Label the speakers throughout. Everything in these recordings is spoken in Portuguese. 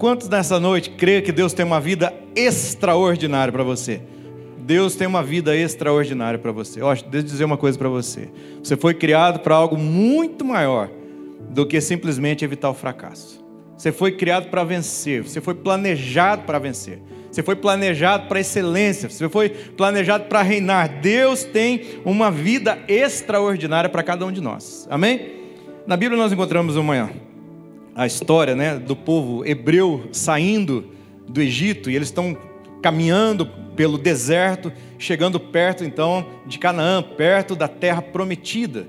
Speaker 1: Quantos nessa noite crê que Deus tem uma vida extraordinária para você? Deus tem uma vida extraordinária para você. Ó, deixa eu dizer uma coisa para você. Você foi criado para algo muito maior do que simplesmente evitar o fracasso. Você foi criado para vencer, você foi planejado para vencer. Você foi planejado para excelência, você foi planejado para reinar. Deus tem uma vida extraordinária para cada um de nós. Amém? Na Bíblia nós encontramos uma a história, né, do povo hebreu saindo do Egito e eles estão caminhando pelo deserto, chegando perto então de Canaã, perto da terra prometida.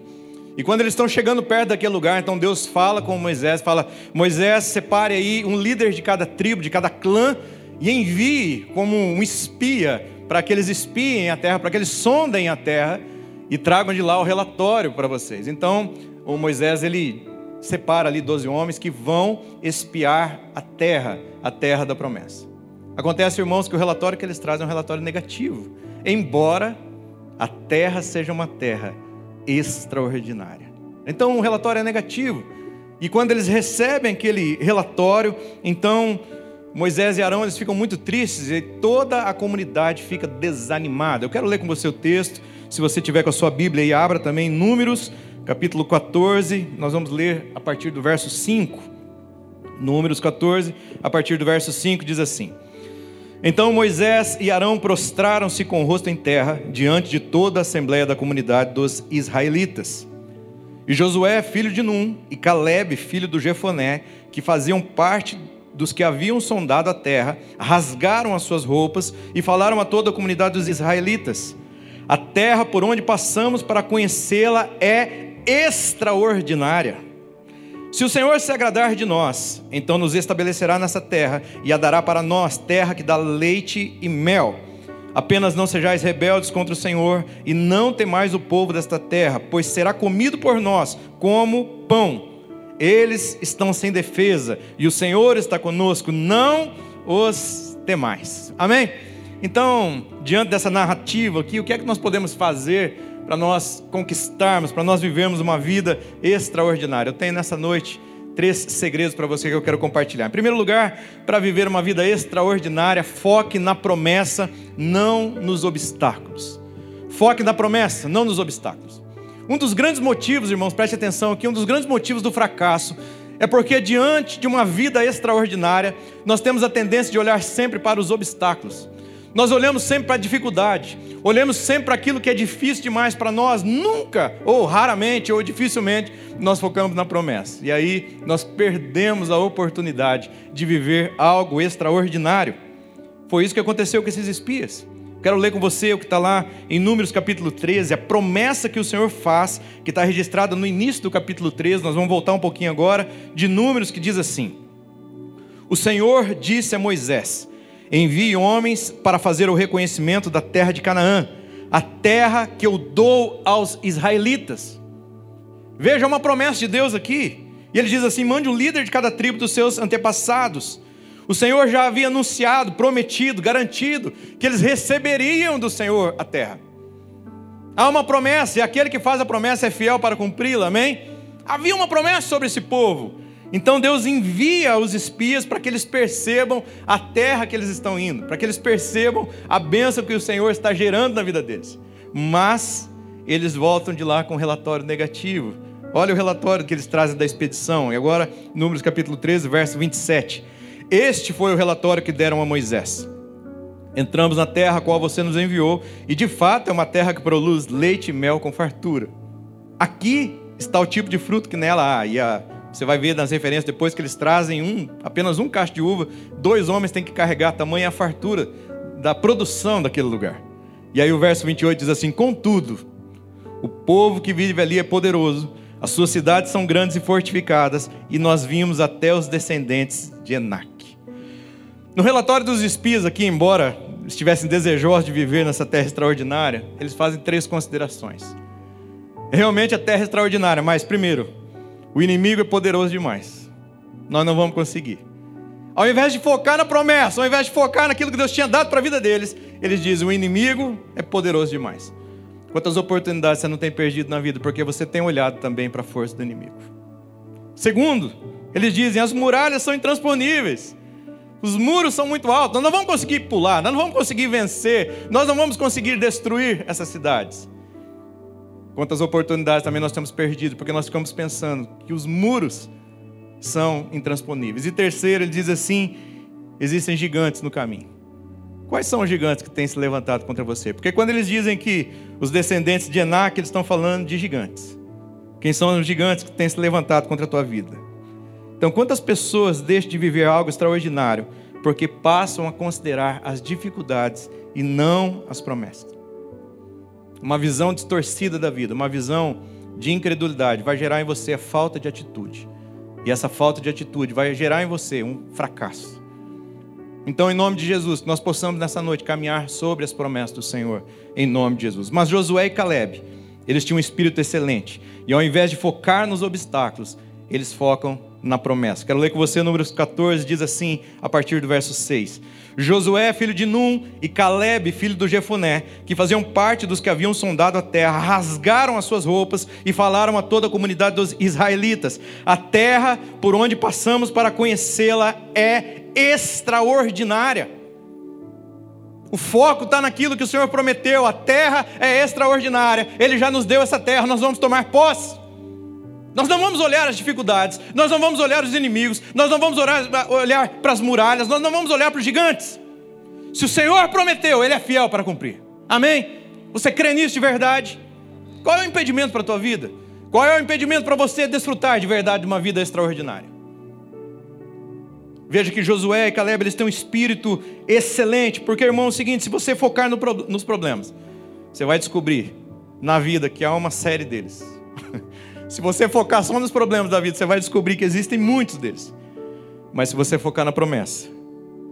Speaker 1: E quando eles estão chegando perto daquele lugar, então Deus fala com Moisés, fala: Moisés, separe aí um líder de cada tribo, de cada clã, e envie como um espia para que eles espiem a terra, para que eles sondem a terra e tragam de lá o relatório para vocês. Então, o Moisés ele separa ali 12 homens que vão espiar a terra, a terra da promessa. Acontece, irmãos, que o relatório que eles trazem é um relatório negativo, embora a terra seja uma terra extraordinária. Então o relatório é negativo. E quando eles recebem aquele relatório, então Moisés e Arão eles ficam muito tristes e toda a comunidade fica desanimada. Eu quero ler com você o texto. Se você tiver com a sua Bíblia e abra também Números, capítulo 14. Nós vamos ler a partir do verso 5. Números 14, a partir do verso 5 diz assim: então Moisés e Arão prostraram-se com o rosto em terra diante de toda a assembleia da comunidade dos israelitas. E Josué, filho de Num, e Caleb, filho do Jefoné, que faziam parte dos que haviam sondado a terra, rasgaram as suas roupas e falaram a toda a comunidade dos israelitas: A terra por onde passamos para conhecê-la é extraordinária. Se o Senhor se agradar de nós, então nos estabelecerá nessa terra e a dará para nós terra que dá leite e mel. Apenas não sejais rebeldes contra o Senhor e não temais o povo desta terra, pois será comido por nós como pão. Eles estão sem defesa e o Senhor está conosco, não os temais. Amém? Então, diante dessa narrativa aqui, o que é que nós podemos fazer para nós conquistarmos, para nós vivermos uma vida extraordinária. Eu tenho nessa noite três segredos para você que eu quero compartilhar. Em primeiro lugar, para viver uma vida extraordinária, foque na promessa, não nos obstáculos. Foque na promessa, não nos obstáculos. Um dos grandes motivos, irmãos, preste atenção aqui, um dos grandes motivos do fracasso é porque diante de uma vida extraordinária, nós temos a tendência de olhar sempre para os obstáculos. Nós olhamos sempre para a dificuldade, olhamos sempre para aquilo que é difícil demais para nós, nunca, ou raramente, ou dificilmente, nós focamos na promessa. E aí nós perdemos a oportunidade de viver algo extraordinário. Foi isso que aconteceu com esses espias. Quero ler com você o que está lá em Números capítulo 13, a promessa que o Senhor faz, que está registrada no início do capítulo 13, nós vamos voltar um pouquinho agora, de Números, que diz assim: O Senhor disse a Moisés: Envie homens para fazer o reconhecimento da terra de Canaã, a terra que eu dou aos israelitas. Veja uma promessa de Deus aqui. E ele diz assim: mande um líder de cada tribo dos seus antepassados. O Senhor já havia anunciado, prometido, garantido que eles receberiam do Senhor a terra. Há uma promessa, e aquele que faz a promessa é fiel para cumpri-la, amém? Havia uma promessa sobre esse povo. Então Deus envia os espias para que eles percebam a terra que eles estão indo, para que eles percebam a bênção que o Senhor está gerando na vida deles. Mas eles voltam de lá com um relatório negativo. Olha o relatório que eles trazem da expedição. E agora, Números capítulo 13, verso 27. Este foi o relatório que deram a Moisés. Entramos na terra a qual você nos enviou, e de fato é uma terra que produz leite e mel com fartura. Aqui está o tipo de fruto que nela há, e a você vai ver nas referências depois que eles trazem um, apenas um cacho de uva, dois homens têm que carregar tamanha a fartura da produção daquele lugar. E aí o verso 28 diz assim: Contudo, o povo que vive ali é poderoso, as suas cidades são grandes e fortificadas, e nós vimos até os descendentes de Enac. No relatório dos espias aqui, embora estivessem desejosos de viver nessa terra extraordinária, eles fazem três considerações. Realmente a terra é extraordinária, mas primeiro, o inimigo é poderoso demais. Nós não vamos conseguir. Ao invés de focar na promessa, ao invés de focar naquilo que Deus tinha dado para a vida deles, eles dizem: o inimigo é poderoso demais. Quantas oportunidades você não tem perdido na vida porque você tem olhado também para a força do inimigo? Segundo, eles dizem: as muralhas são intransponíveis. Os muros são muito altos, nós não vamos conseguir pular, nós não vamos conseguir vencer, nós não vamos conseguir destruir essas cidades. Quantas oportunidades também nós temos perdido, porque nós ficamos pensando que os muros são intransponíveis. E terceiro, ele diz assim: existem gigantes no caminho. Quais são os gigantes que têm se levantado contra você? Porque quando eles dizem que os descendentes de Enac, eles estão falando de gigantes. Quem são os gigantes que têm se levantado contra a tua vida? Então, quantas pessoas deixam de viver algo extraordinário porque passam a considerar as dificuldades e não as promessas? Uma visão distorcida da vida, uma visão de incredulidade vai gerar em você a falta de atitude. E essa falta de atitude vai gerar em você um fracasso. Então, em nome de Jesus, que nós possamos nessa noite caminhar sobre as promessas do Senhor, em nome de Jesus. Mas Josué e Caleb, eles tinham um espírito excelente, e ao invés de focar nos obstáculos, eles focam na promessa. Quero ler com você números 14, diz assim, a partir do verso 6. Josué, filho de Num, e Caleb, filho do Jefoné, que faziam parte dos que haviam sondado a terra, rasgaram as suas roupas e falaram a toda a comunidade dos israelitas: A terra por onde passamos para conhecê-la é extraordinária. O foco está naquilo que o Senhor prometeu, a terra é extraordinária, Ele já nos deu essa terra, nós vamos tomar posse. Nós não vamos olhar as dificuldades, nós não vamos olhar os inimigos, nós não vamos olhar, olhar para as muralhas, nós não vamos olhar para os gigantes. Se o Senhor prometeu, Ele é fiel para cumprir. Amém? Você crê nisso de verdade? Qual é o impedimento para a tua vida? Qual é o impedimento para você desfrutar de verdade de uma vida extraordinária? Veja que Josué e Caleb eles têm um espírito excelente, porque irmão, é o seguinte: se você focar no, nos problemas, você vai descobrir na vida que há uma série deles. Se você focar só nos problemas da vida, você vai descobrir que existem muitos deles. Mas se você focar na promessa,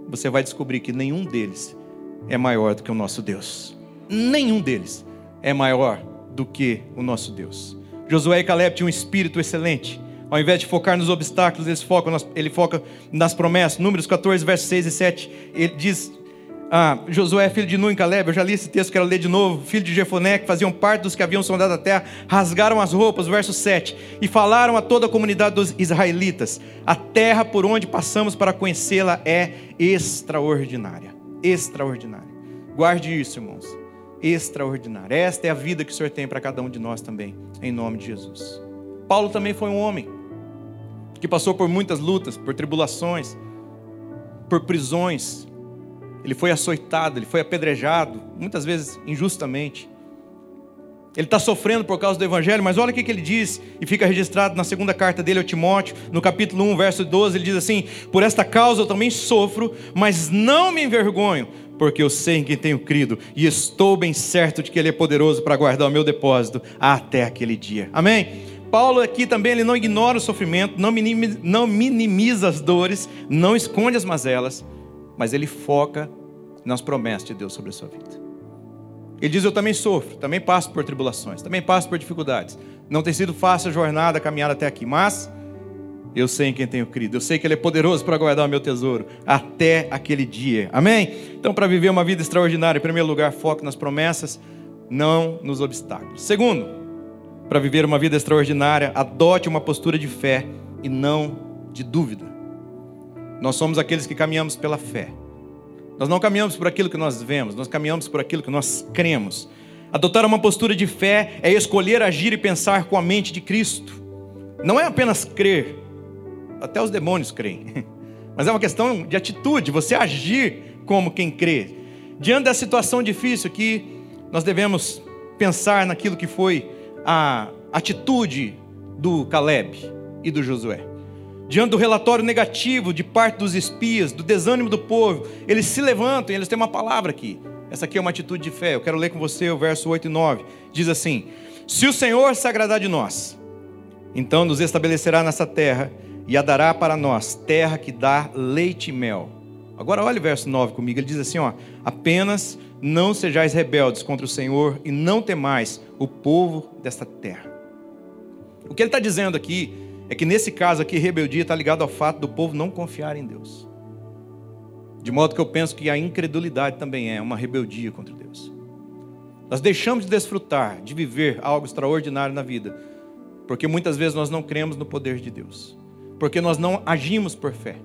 Speaker 1: você vai descobrir que nenhum deles é maior do que o nosso Deus. Nenhum deles é maior do que o nosso Deus. Josué e Caleb tinham um espírito excelente. Ao invés de focar nos obstáculos, eles focam ele foca nas promessas. Números 14, versos 6 e 7. Ele diz: ah, Josué, filho de Nun e Caleb, eu já li esse texto, quero ler de novo. Filho de Jefoné, que faziam parte dos que haviam sondado a terra, rasgaram as roupas, verso 7, e falaram a toda a comunidade dos israelitas: A terra por onde passamos para conhecê-la é extraordinária. Extraordinária. Guarde isso, irmãos. Extraordinária. Esta é a vida que o Senhor tem para cada um de nós também, em nome de Jesus. Paulo também foi um homem que passou por muitas lutas, por tribulações, por prisões, ele foi açoitado, ele foi apedrejado, muitas vezes injustamente. Ele está sofrendo por causa do Evangelho, mas olha o que, que ele diz, e fica registrado na segunda carta dele ao Timóteo, no capítulo 1, verso 12, ele diz assim: Por esta causa eu também sofro, mas não me envergonho, porque eu sei em quem tenho crido, e estou bem certo de que Ele é poderoso para guardar o meu depósito até aquele dia. Amém? Paulo aqui também ele não ignora o sofrimento, não minimiza, não minimiza as dores, não esconde as mazelas, mas ele foca nas promessas de Deus sobre a sua vida. Ele diz: Eu também sofro, também passo por tribulações, também passo por dificuldades. Não tem sido fácil a jornada, a caminhada até aqui, mas eu sei em quem tenho crido, eu sei que Ele é poderoso para guardar o meu tesouro até aquele dia. Amém? Então, para viver uma vida extraordinária, em primeiro lugar, foque nas promessas, não nos obstáculos. Segundo, para viver uma vida extraordinária, adote uma postura de fé e não de dúvida. Nós somos aqueles que caminhamos pela fé. Nós não caminhamos por aquilo que nós vemos, nós caminhamos por aquilo que nós cremos. Adotar uma postura de fé é escolher agir e pensar com a mente de Cristo. Não é apenas crer, até os demônios creem, mas é uma questão de atitude, você agir como quem crê. Diante da situação difícil aqui, nós devemos pensar naquilo que foi a atitude do Caleb e do Josué diante do relatório negativo de parte dos espias, do desânimo do povo, eles se levantam e eles têm uma palavra aqui. Essa aqui é uma atitude de fé. Eu quero ler com você o verso 8 e 9. Diz assim: Se o Senhor se agradar de nós, então nos estabelecerá nessa terra e a dará para nós, terra que dá leite e mel. Agora olhe o verso 9 comigo. Ele diz assim: ó, apenas não sejais rebeldes contra o Senhor e não temais o povo desta terra. O que ele está dizendo aqui é que nesse caso aqui, rebeldia está ligado ao fato do povo não confiar em Deus. De modo que eu penso que a incredulidade também é uma rebeldia contra Deus. Nós deixamos de desfrutar, de viver algo extraordinário na vida, porque muitas vezes nós não cremos no poder de Deus, porque nós não agimos por fé.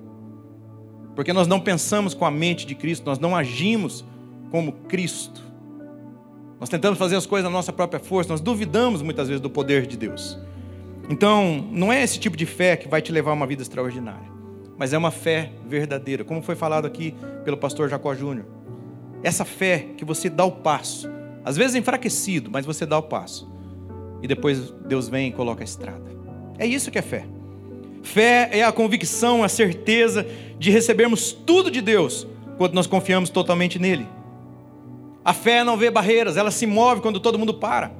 Speaker 1: Porque nós não pensamos com a mente de Cristo, nós não agimos como Cristo. Nós tentamos fazer as coisas na nossa própria força, nós duvidamos muitas vezes do poder de Deus. Então, não é esse tipo de fé que vai te levar a uma vida extraordinária, mas é uma fé verdadeira, como foi falado aqui pelo pastor Jacó Júnior. Essa fé que você dá o passo, às vezes enfraquecido, mas você dá o passo, e depois Deus vem e coloca a estrada. É isso que é fé. Fé é a convicção, a certeza de recebermos tudo de Deus quando nós confiamos totalmente nele. A fé não vê barreiras, ela se move quando todo mundo para.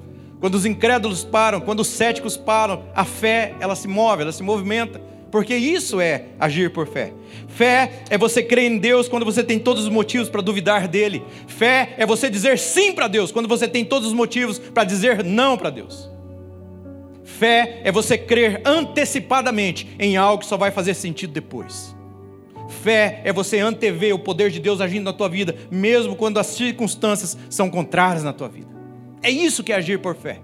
Speaker 1: Quando os incrédulos param, quando os céticos param, a fé, ela se move, ela se movimenta. Porque isso é agir por fé. Fé é você crer em Deus quando você tem todos os motivos para duvidar dele. Fé é você dizer sim para Deus quando você tem todos os motivos para dizer não para Deus. Fé é você crer antecipadamente em algo que só vai fazer sentido depois. Fé é você antever o poder de Deus agindo na tua vida, mesmo quando as circunstâncias são contrárias na tua vida. É isso que é agir por fé.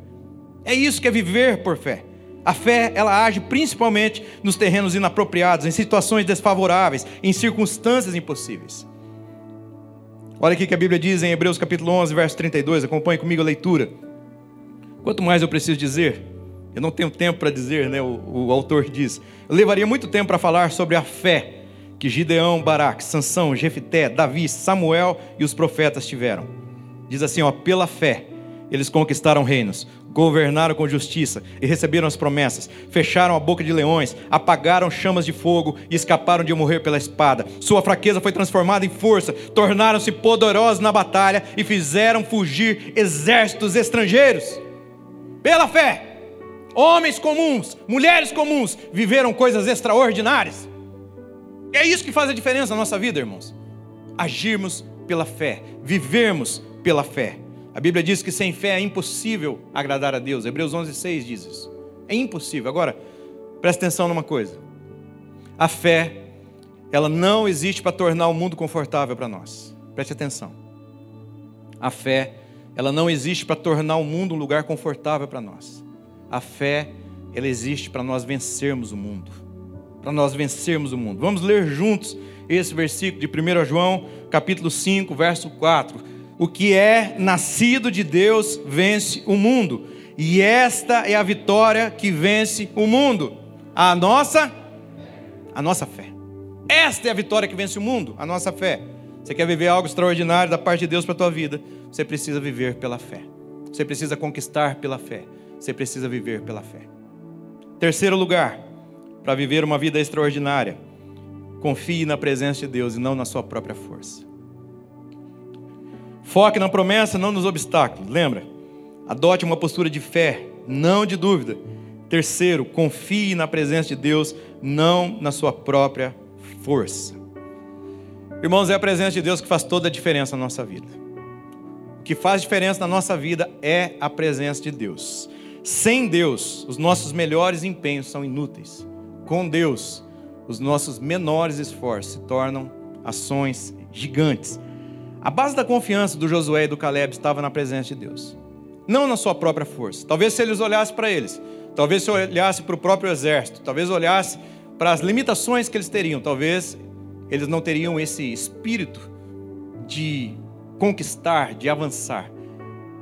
Speaker 1: É isso que é viver por fé. A fé, ela age principalmente nos terrenos inapropriados, em situações desfavoráveis, em circunstâncias impossíveis. Olha aqui que a Bíblia diz em Hebreus capítulo 11, verso 32, acompanhe comigo a leitura. Quanto mais eu preciso dizer, eu não tenho tempo para dizer, né? O, o autor diz. Eu levaria muito tempo para falar sobre a fé que Gideão, Baraque, Sansão, Jefité, Davi, Samuel e os profetas tiveram. Diz assim, ó, pela fé eles conquistaram reinos, governaram com justiça e receberam as promessas, fecharam a boca de leões, apagaram chamas de fogo e escaparam de morrer pela espada. Sua fraqueza foi transformada em força, tornaram-se poderosos na batalha e fizeram fugir exércitos estrangeiros. Pela fé, homens comuns, mulheres comuns viveram coisas extraordinárias. É isso que faz a diferença na nossa vida, irmãos. Agirmos pela fé, vivermos pela fé. A Bíblia diz que sem fé é impossível agradar a Deus. Hebreus 11:6 diz isso. É impossível. Agora, preste atenção numa coisa. A fé, ela não existe para tornar o mundo confortável para nós. Preste atenção. A fé, ela não existe para tornar o mundo um lugar confortável para nós. A fé, ela existe para nós vencermos o mundo para nós vencermos o mundo. Vamos ler juntos esse versículo de 1 João, capítulo 5, verso 4. O que é nascido de Deus vence o mundo, e esta é a vitória que vence o mundo, a nossa a nossa fé. Esta é a vitória que vence o mundo, a nossa fé. Você quer viver algo extraordinário da parte de Deus para a tua vida? Você precisa viver pela fé. Você precisa conquistar pela fé. Você precisa viver pela fé. Terceiro lugar, para viver uma vida extraordinária. Confie na presença de Deus e não na sua própria força. Foque na promessa, não nos obstáculos. Lembra? Adote uma postura de fé, não de dúvida. Terceiro, confie na presença de Deus, não na sua própria força. Irmãos, é a presença de Deus que faz toda a diferença na nossa vida. O que faz diferença na nossa vida é a presença de Deus. Sem Deus, os nossos melhores empenhos são inúteis. Com Deus, os nossos menores esforços se tornam ações gigantes. A base da confiança do Josué e do Caleb estava na presença de Deus, não na sua própria força. Talvez se eles olhassem para eles, talvez se olhasse para o próprio exército, talvez olhasse para as limitações que eles teriam, talvez eles não teriam esse espírito de conquistar, de avançar.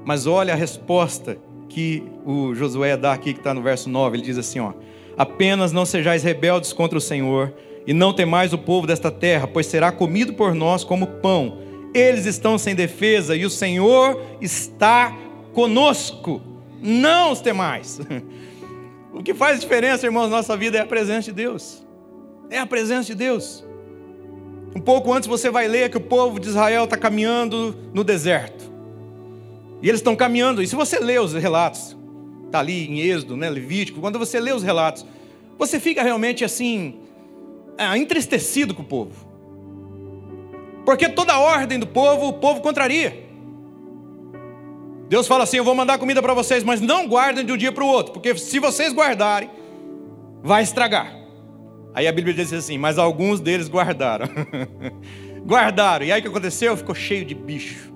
Speaker 1: Mas olha a resposta que o Josué dá aqui, que está no verso 9. Ele diz assim: ó, Apenas não sejais rebeldes contra o Senhor, e não temais o povo desta terra, pois será comido por nós como pão. Eles estão sem defesa e o Senhor está conosco. Não os temais. O que faz diferença, irmãos, na nossa vida é a presença de Deus. É a presença de Deus. Um pouco antes você vai ler que o povo de Israel está caminhando no deserto. E eles estão caminhando. E se você ler os relatos, está ali em Êxodo, né, Levítico, quando você lê os relatos, você fica realmente assim, é, entristecido com o povo. Porque toda a ordem do povo, o povo contraria. Deus fala assim: Eu vou mandar comida para vocês, mas não guardem de um dia para o outro, porque se vocês guardarem, vai estragar. Aí a Bíblia diz assim: Mas alguns deles guardaram. guardaram. E aí o que aconteceu? Ficou cheio de bicho.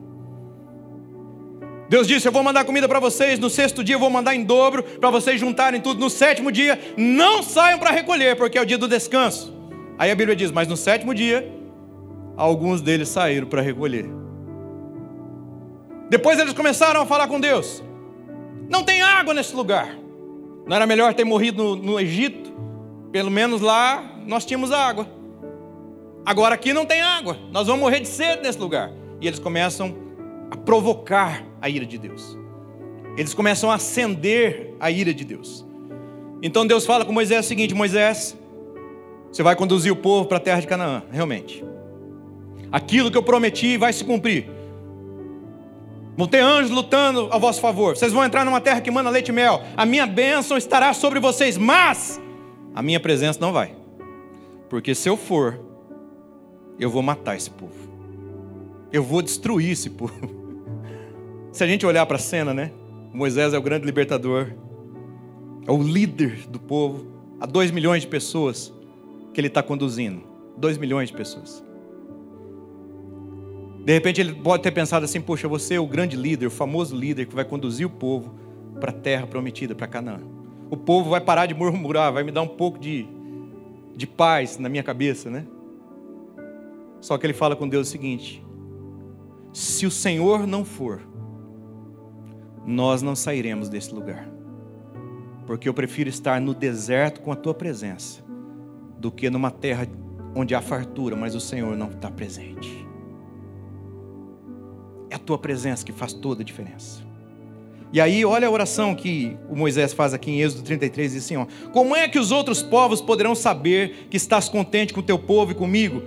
Speaker 1: Deus disse: Eu vou mandar comida para vocês. No sexto dia eu vou mandar em dobro para vocês juntarem tudo. No sétimo dia, não saiam para recolher, porque é o dia do descanso. Aí a Bíblia diz: Mas no sétimo dia alguns deles saíram para recolher. Depois eles começaram a falar com Deus: Não tem água nesse lugar. Não era melhor ter morrido no, no Egito? Pelo menos lá nós tínhamos água. Agora aqui não tem água. Nós vamos morrer de sede nesse lugar. E eles começam a provocar a ira de Deus. Eles começam a acender a ira de Deus. Então Deus fala com Moisés o seguinte: Moisés, você vai conduzir o povo para a terra de Canaã, realmente. Aquilo que eu prometi vai se cumprir. Vão ter anjos lutando a vosso favor. Vocês vão entrar numa terra que manda leite e mel. A minha bênção estará sobre vocês, mas a minha presença não vai. Porque se eu for, eu vou matar esse povo. Eu vou destruir esse povo. Se a gente olhar para a cena, né? Moisés é o grande libertador, é o líder do povo, há dois milhões de pessoas que ele está conduzindo. Dois milhões de pessoas. De repente ele pode ter pensado assim: poxa, você é o grande líder, o famoso líder que vai conduzir o povo para a terra prometida, para Canaã. O povo vai parar de murmurar, vai me dar um pouco de, de paz na minha cabeça, né? Só que ele fala com Deus o seguinte: se o Senhor não for, nós não sairemos desse lugar. Porque eu prefiro estar no deserto com a tua presença do que numa terra onde há fartura, mas o Senhor não está presente. É a tua presença que faz toda a diferença. E aí, olha a oração que o Moisés faz aqui em Êxodo 33, diz assim: ó, Como é que os outros povos poderão saber que estás contente com o teu povo e comigo,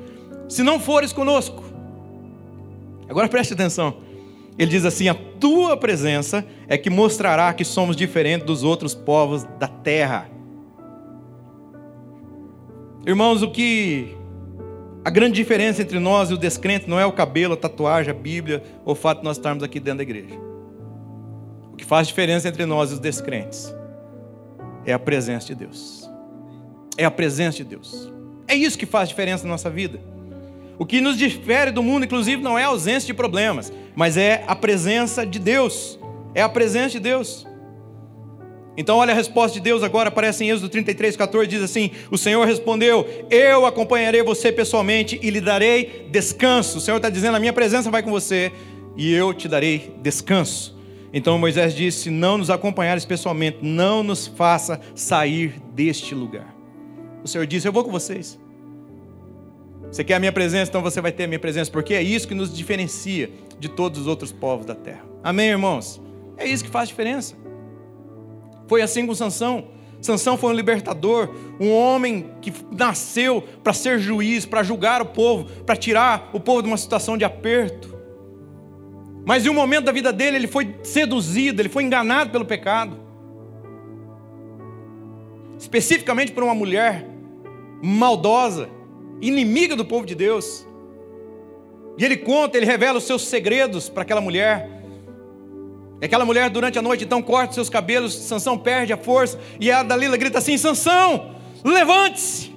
Speaker 1: se não fores conosco? Agora preste atenção. Ele diz assim: A tua presença é que mostrará que somos diferentes dos outros povos da terra. Irmãos, o que. A grande diferença entre nós e o descrente não é o cabelo, a tatuagem, a Bíblia, ou o fato de nós estarmos aqui dentro da igreja. O que faz diferença entre nós e os descrentes é a presença de Deus. É a presença de Deus. É isso que faz diferença na nossa vida. O que nos difere do mundo, inclusive, não é a ausência de problemas, mas é a presença de Deus. É a presença de Deus. Então, olha a resposta de Deus agora, aparece em Êxodo 33, 14, diz assim: O Senhor respondeu: Eu acompanharei você pessoalmente e lhe darei descanso. O Senhor está dizendo: A minha presença vai com você e eu te darei descanso. Então Moisés disse: Não nos acompanhares pessoalmente, não nos faça sair deste lugar. O Senhor disse: Eu vou com vocês. Você quer a minha presença, então você vai ter a minha presença, porque é isso que nos diferencia de todos os outros povos da terra. Amém, irmãos? É isso que faz diferença. Foi assim com Sansão. Sansão foi um libertador, um homem que nasceu para ser juiz, para julgar o povo, para tirar o povo de uma situação de aperto. Mas em um momento da vida dele, ele foi seduzido, ele foi enganado pelo pecado. Especificamente por uma mulher maldosa, inimiga do povo de Deus. E ele conta, ele revela os seus segredos para aquela mulher. E aquela mulher durante a noite então corta seus cabelos, Sansão perde a força, e a Dalila grita assim: Sansão, levante-se!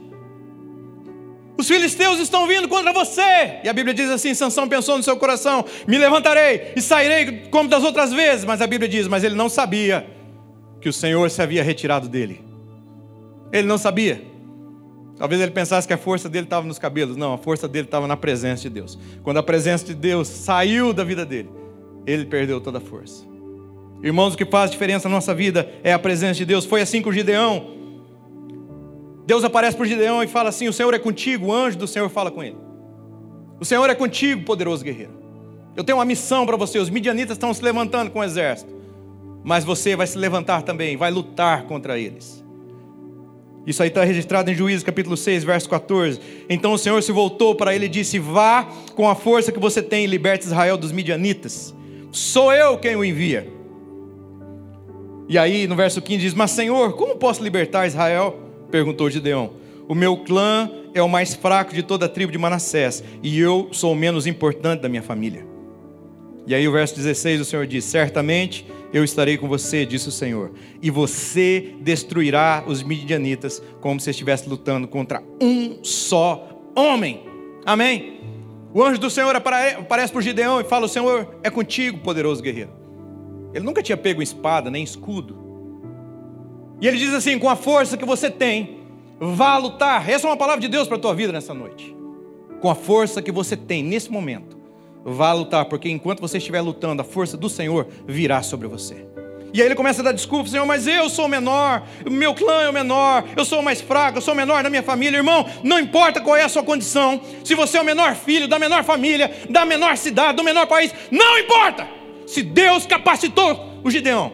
Speaker 1: Os filisteus estão vindo contra você. E a Bíblia diz assim: Sansão pensou no seu coração: me levantarei e sairei como das outras vezes. Mas a Bíblia diz: mas ele não sabia que o Senhor se havia retirado dele. Ele não sabia. Talvez ele pensasse que a força dele estava nos cabelos. Não, a força dele estava na presença de Deus. Quando a presença de Deus saiu da vida dele, ele perdeu toda a força. Irmãos, o que faz diferença na nossa vida é a presença de Deus. Foi assim com Gideão. Deus aparece para Gideão e fala assim: O Senhor é contigo, o anjo do Senhor fala com ele. O Senhor é contigo, poderoso guerreiro. Eu tenho uma missão para você. Os midianitas estão se levantando com o exército, mas você vai se levantar também, vai lutar contra eles. Isso aí está registrado em Juízes capítulo 6, verso 14. Então o Senhor se voltou para ele e disse: Vá com a força que você tem e liberte Israel dos midianitas. Sou eu quem o envia. E aí no verso 15 diz: Mas Senhor, como posso libertar Israel? Perguntou Gideão. O meu clã é o mais fraco de toda a tribo de Manassés, e eu sou o menos importante da minha família. E aí o verso 16 o Senhor diz: Certamente eu estarei com você, disse o Senhor, e você destruirá os midianitas como se estivesse lutando contra um só homem. Amém? O anjo do Senhor aparece por Gideão e fala: O Senhor é contigo, poderoso guerreiro. Ele nunca tinha pego espada nem escudo. E ele diz assim: Com a força que você tem, vá lutar. Essa é uma palavra de Deus para a tua vida nessa noite. com a força que você tem nesse momento, vá lutar, porque enquanto você estiver lutando, a força do Senhor virá sobre você. E aí ele começa a dar desculpas, Senhor, mas eu sou o menor, meu clã é o menor, eu sou o mais fraco, eu sou o menor da minha família. Irmão, não importa qual é a sua condição, se você é o menor filho, da menor família, da menor cidade, do menor país, não importa. Se Deus capacitou o Gideão,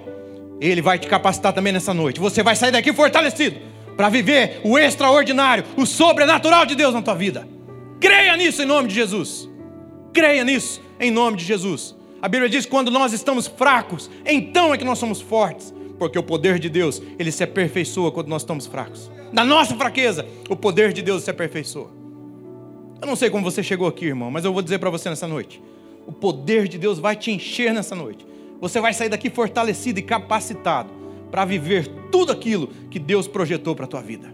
Speaker 1: Ele vai te capacitar também nessa noite. Você vai sair daqui fortalecido para viver o extraordinário, o sobrenatural de Deus na tua vida. Creia nisso em nome de Jesus. Creia nisso em nome de Jesus. A Bíblia diz quando nós estamos fracos, então é que nós somos fortes, porque o poder de Deus, ele se aperfeiçoa quando nós estamos fracos. Na nossa fraqueza, o poder de Deus se aperfeiçoa. Eu não sei como você chegou aqui, irmão, mas eu vou dizer para você nessa noite. O poder de Deus vai te encher nessa noite. Você vai sair daqui fortalecido e capacitado para viver tudo aquilo que Deus projetou para a tua vida.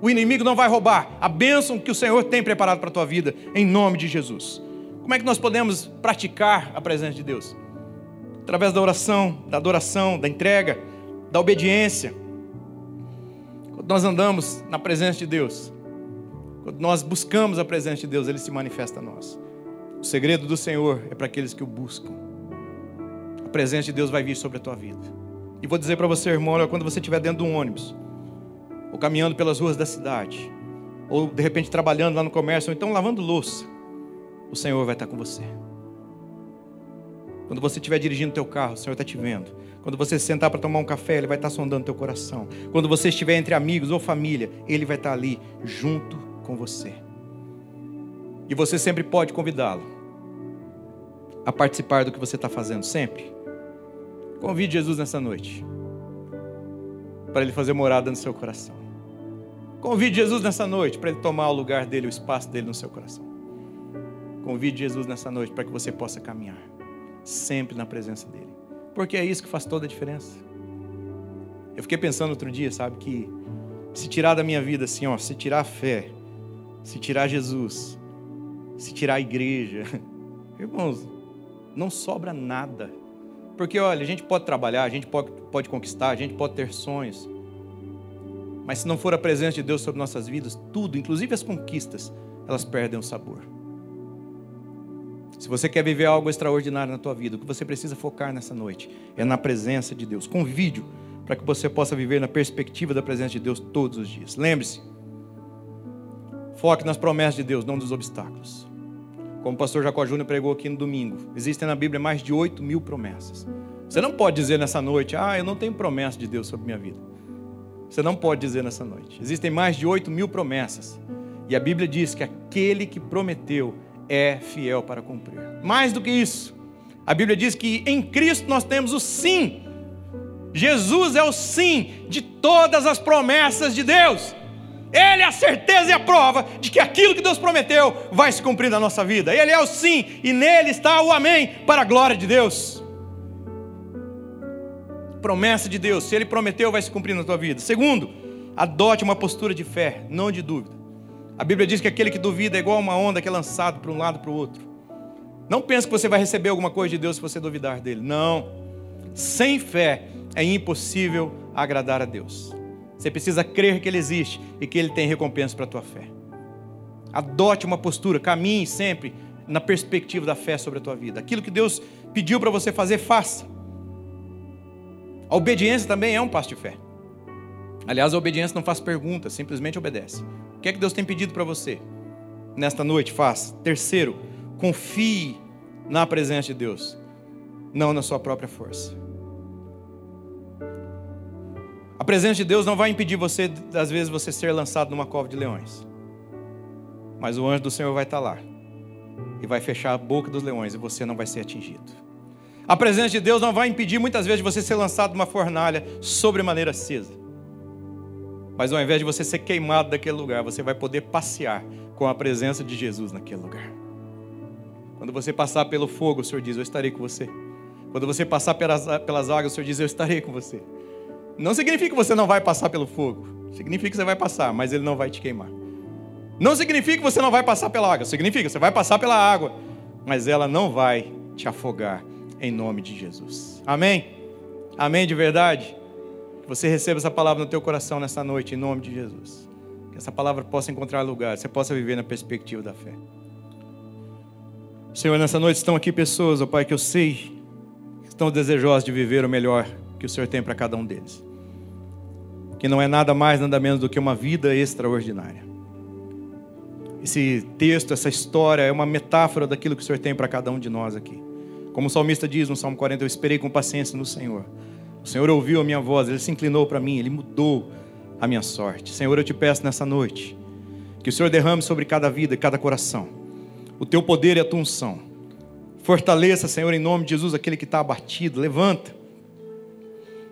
Speaker 1: O inimigo não vai roubar a bênção que o Senhor tem preparado para a tua vida, em nome de Jesus. Como é que nós podemos praticar a presença de Deus? Através da oração, da adoração, da entrega, da obediência. Quando nós andamos na presença de Deus, quando nós buscamos a presença de Deus, Ele se manifesta a nós. O segredo do Senhor é para aqueles que o buscam. A presença de Deus vai vir sobre a tua vida. E vou dizer para você, irmão, olha, quando você estiver dentro de um ônibus, ou caminhando pelas ruas da cidade, ou de repente trabalhando lá no comércio, ou então lavando louça, o Senhor vai estar com você. Quando você estiver dirigindo teu carro, o Senhor está te vendo. Quando você se sentar para tomar um café, Ele vai estar sondando teu coração. Quando você estiver entre amigos ou família, Ele vai estar ali junto com você. E você sempre pode convidá-lo a participar do que você está fazendo, sempre. Convide Jesus nessa noite, para Ele fazer morada no seu coração. Convide Jesus nessa noite, para Ele tomar o lugar dele, o espaço dele no seu coração. Convide Jesus nessa noite para que você possa caminhar sempre na presença dele. Porque é isso que faz toda a diferença. Eu fiquei pensando outro dia, sabe, que se tirar da minha vida assim, ó, se tirar a fé, se tirar Jesus, se tirar a igreja, irmãos, não sobra nada. Porque olha, a gente pode trabalhar, a gente pode, pode conquistar, a gente pode ter sonhos. Mas se não for a presença de Deus sobre nossas vidas, tudo, inclusive as conquistas, elas perdem o sabor. Se você quer viver algo extraordinário na tua vida, o que você precisa focar nessa noite é na presença de Deus. Convide para que você possa viver na perspectiva da presença de Deus todos os dias. Lembre-se, foque nas promessas de Deus, não nos obstáculos. Como o pastor Jacó Júnior pregou aqui no domingo, existem na Bíblia mais de 8 mil promessas. Você não pode dizer nessa noite, ah, eu não tenho promessa de Deus sobre minha vida. Você não pode dizer nessa noite. Existem mais de 8 mil promessas. E a Bíblia diz que aquele que prometeu é fiel para cumprir. Mais do que isso, a Bíblia diz que em Cristo nós temos o sim. Jesus é o sim de todas as promessas de Deus. Ele é a certeza e a prova de que aquilo que Deus prometeu vai se cumprir na nossa vida. Ele é o sim e nele está o amém para a glória de Deus. Promessa de Deus, se ele prometeu, vai se cumprir na tua vida. Segundo, adote uma postura de fé, não de dúvida. A Bíblia diz que aquele que duvida é igual a uma onda que é lançado para um lado para o outro. Não pense que você vai receber alguma coisa de Deus se você duvidar dele. Não. Sem fé é impossível agradar a Deus. Você precisa crer que Ele existe e que Ele tem recompensa para a tua fé. Adote uma postura, caminhe sempre na perspectiva da fé sobre a tua vida. Aquilo que Deus pediu para você fazer, faça. A obediência também é um passo de fé. Aliás, a obediência não faz perguntas, simplesmente obedece. O que é que Deus tem pedido para você? Nesta noite, faz. Terceiro, confie na presença de Deus, não na sua própria força. A presença de Deus não vai impedir você, às vezes, você ser lançado numa cova de leões. Mas o anjo do Senhor vai estar lá e vai fechar a boca dos leões e você não vai ser atingido. A presença de Deus não vai impedir muitas vezes de você ser lançado numa fornalha sobre maneira acesa. Mas ao invés de você ser queimado daquele lugar, você vai poder passear com a presença de Jesus naquele lugar. Quando você passar pelo fogo, o Senhor diz: Eu estarei com você. Quando você passar pelas, pelas águas, o Senhor diz: Eu estarei com você. Não significa que você não vai passar pelo fogo. Significa que você vai passar, mas ele não vai te queimar. Não significa que você não vai passar pela água. Significa que você vai passar pela água, mas ela não vai te afogar em nome de Jesus. Amém? Amém de verdade? Que você receba essa palavra no teu coração nessa noite, em nome de Jesus. Que essa palavra possa encontrar lugar, você possa viver na perspectiva da fé. Senhor, nessa noite estão aqui pessoas, ó Pai, que eu sei que estão desejosas de viver o melhor que o Senhor tem para cada um deles. Que não é nada mais, nada menos do que uma vida extraordinária. Esse texto, essa história é uma metáfora daquilo que o Senhor tem para cada um de nós aqui. Como o salmista diz no Salmo 40, eu esperei com paciência no Senhor. O Senhor ouviu a minha voz, ele se inclinou para mim, ele mudou a minha sorte. Senhor, eu te peço nessa noite que o Senhor derrame sobre cada vida e cada coração o teu poder e a tua unção. Fortaleça, Senhor, em nome de Jesus, aquele que está abatido. Levanta.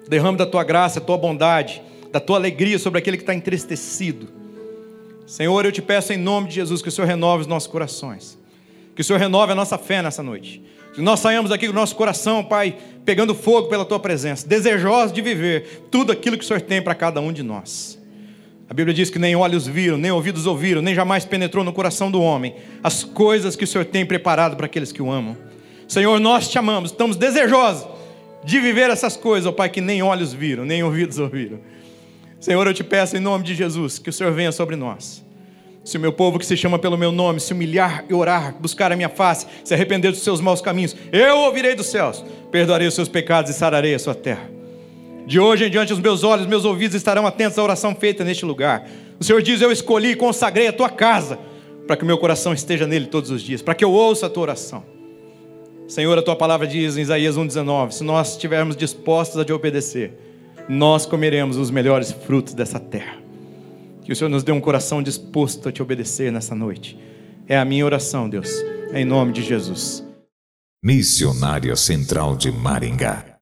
Speaker 1: Derrame da tua graça, da tua bondade, da tua alegria sobre aquele que está entristecido. Senhor, eu te peço em nome de Jesus que o Senhor renove os nossos corações. Que o Senhor renove a nossa fé nessa noite. Que nós saímos aqui com o nosso coração, Pai, pegando fogo pela tua presença, desejosos de viver tudo aquilo que o Senhor tem para cada um de nós. A Bíblia diz que nem olhos viram, nem ouvidos ouviram, nem jamais penetrou no coração do homem as coisas que o Senhor tem preparado para aqueles que o amam. Senhor, nós te amamos, estamos desejosos de viver essas coisas, ó Pai, que nem olhos viram, nem ouvidos ouviram. Senhor, eu te peço em nome de Jesus que o Senhor venha sobre nós. Se o meu povo que se chama pelo meu nome se humilhar e orar, buscar a minha face, se arrepender dos seus maus caminhos, eu ouvirei dos céus, perdoarei os seus pecados e sararei a sua terra. De hoje em diante, os meus olhos, meus ouvidos estarão atentos à oração feita neste lugar. O Senhor diz: Eu escolhi e consagrei a tua casa, para que o meu coração esteja nele todos os dias, para que eu ouça a tua oração. Senhor, a tua palavra diz em Isaías 1,19: Se nós estivermos dispostos a te obedecer, nós comeremos os melhores frutos dessa terra. Que o Senhor nos dê um coração disposto a te obedecer nessa noite. É a minha oração, Deus, em nome de Jesus.
Speaker 2: Missionária Central de Maringá